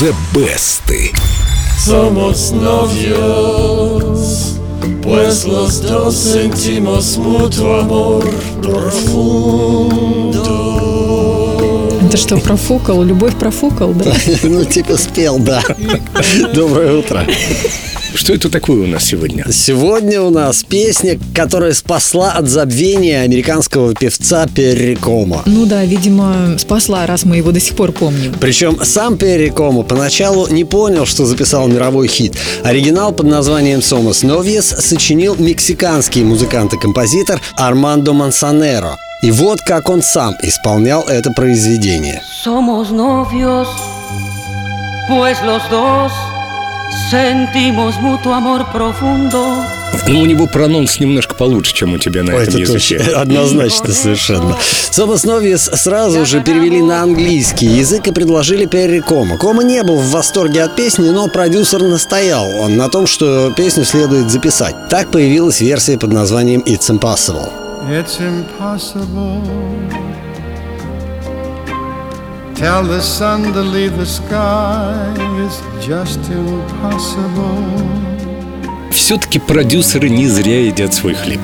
The Best. Somos novios, pues los dos sentimos mutuo amor profundo. Это что, профукал? Любовь профукал, да? Ну, типа спел, да. Доброе утро. Что это такое у нас сегодня? Сегодня у нас песня, которая спасла от забвения американского певца Перри Комо. Ну да, видимо, спасла, раз мы его до сих пор помним. Причем сам Перри Комо поначалу не понял, что записал мировой хит. Оригинал под названием «Somos Novios» сочинил мексиканский музыкант и композитор Армандо Мансанеро. И вот как он сам исполнял это произведение. Somos novios, pues los dos sentimos mutuo amor profundo. Ну, у него прононс немножко получше, чем у тебя на Ой, этом это языке. точно, однозначно совершенно. Somos Novios сразу же перевели на английский язык и предложили Перри Кома. Кома не был в восторге от песни, но продюсер настоял он на том, что песню следует записать. Так появилась версия под названием It's Impossible. It's impossible. Tell the sun to leave the sky. It's just impossible. Все-таки продюсеры не зря едят свой хлеб.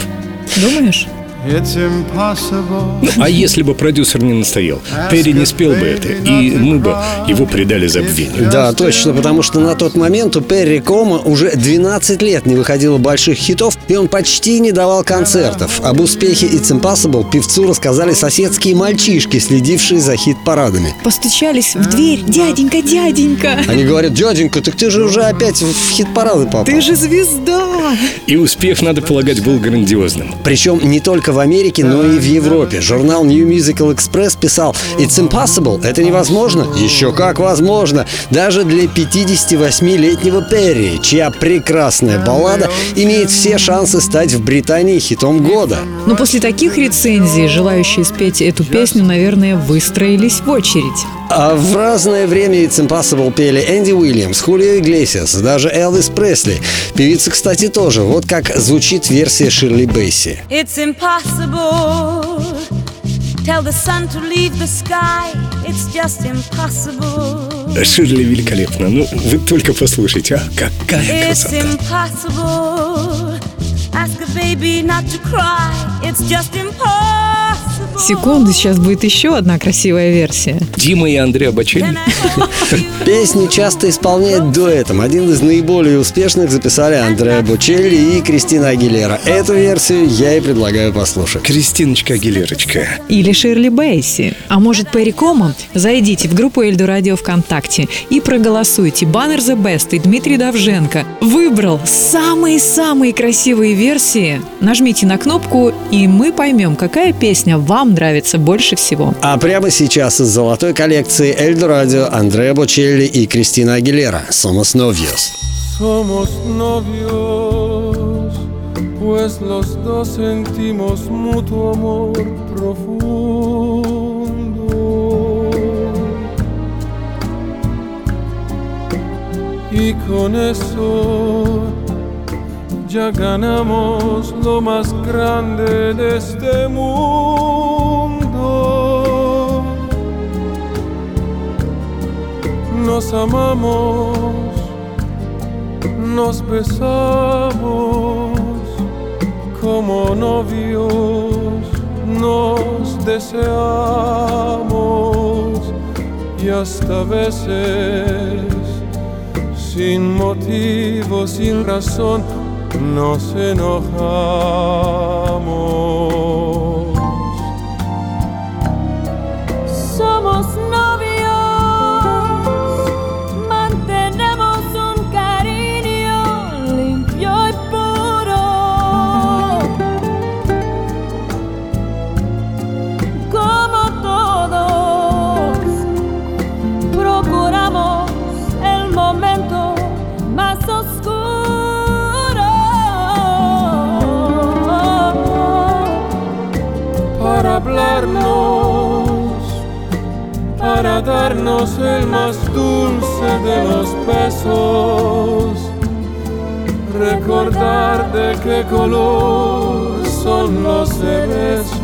Думаешь? It's impossible. А если бы продюсер не настоял, Перри не спел бы это, и мы бы его предали забвению. Да, точно, потому что на тот момент у Перри Кома уже 12 лет не выходило больших хитов, и он почти не давал концертов. Об успехе It's Impossible певцу рассказали соседские мальчишки, следившие за хит-парадами. Постучались в дверь. Дяденька, дяденька! Они говорят, дяденька, так ты же уже опять в хит-парады попал. Ты же звезда! И успех, надо полагать, был грандиозным. Причем не только в Америке, но и в Европе. Журнал New Musical Express писал «It's impossible» — это невозможно? Еще как возможно! Даже для 58-летнего Перри, чья прекрасная баллада имеет все шансы стать в Британии хитом года. Но после таких рецензий желающие спеть эту песню, наверное, выстроились в очередь. А в разное время It's Impossible пели Энди Уильямс, Хулио Иглесиас, даже Элвис Пресли. Певица, кстати, тоже. Вот как звучит версия Ширли Бейси. It's impossible. Tell the sun to leave the sky. It's just impossible. Ширли великолепно. Ну, вы только послушайте, а какая It's красота. impossible. Ask a baby not to cry. It's just impossible. Секунду, сейчас будет еще одна красивая версия. Дима и Андрей you? Песни часто исполняют дуэтом. Один из наиболее успешных записали Андреа Бучелли и Кристина Агилера. Эту версию я и предлагаю послушать. Кристиночка Агилерочка. Или Ширли Бейси. А может, Перри Кома? Зайдите в группу Эльду Радио ВКонтакте и проголосуйте. Баннер The Best и Дмитрий Давженко выбрал самые-самые красивые версии. Нажмите на кнопку, и мы поймем, какая песня вам нравится больше всего. А прямо сейчас из золотой коллекции Эльдо Радио Андреа Бочелли и Кристина Агилера «Somos Novios». Somos novios, pues los dos sentimos mutuo amor profundo. Y con eso ya ganamos lo más grande de este mundo. Nos amamos nos besamos como novios, nos deseamos y hasta veces sin motivo, sin razón, nos enojamos. El más dulce de los besos, recordar de qué color son los cerezos,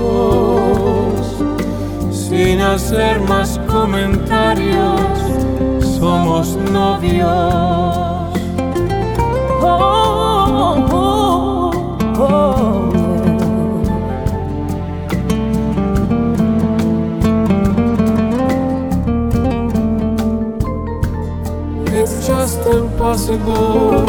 sin hacer más comentarios, somos novios. It's just impossible.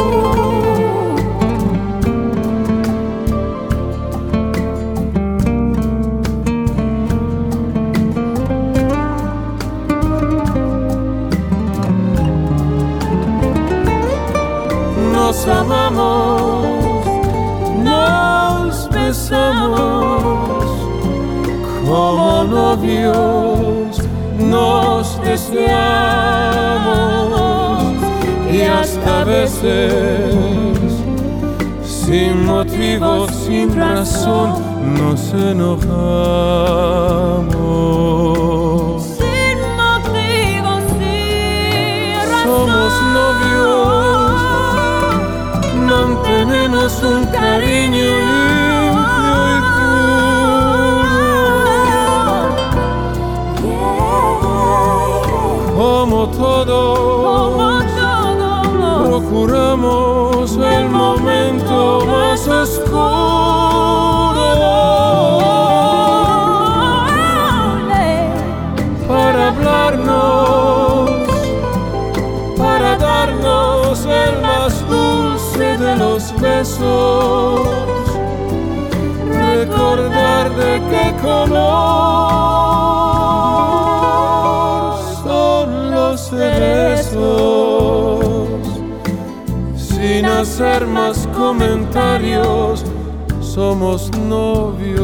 Nos amamos, nos besamos como novios, nos deseamos hasta veces sin motivo, sin razón nos enojamos. Sin motivo, sin razón. Somos novios, mantenemos un cariño limpio y puro. Como todo. Procuramos el momento más oscuro para hablarnos, para darnos el más dulce de los besos, recordar de qué color hacer más comentarios, somos novios.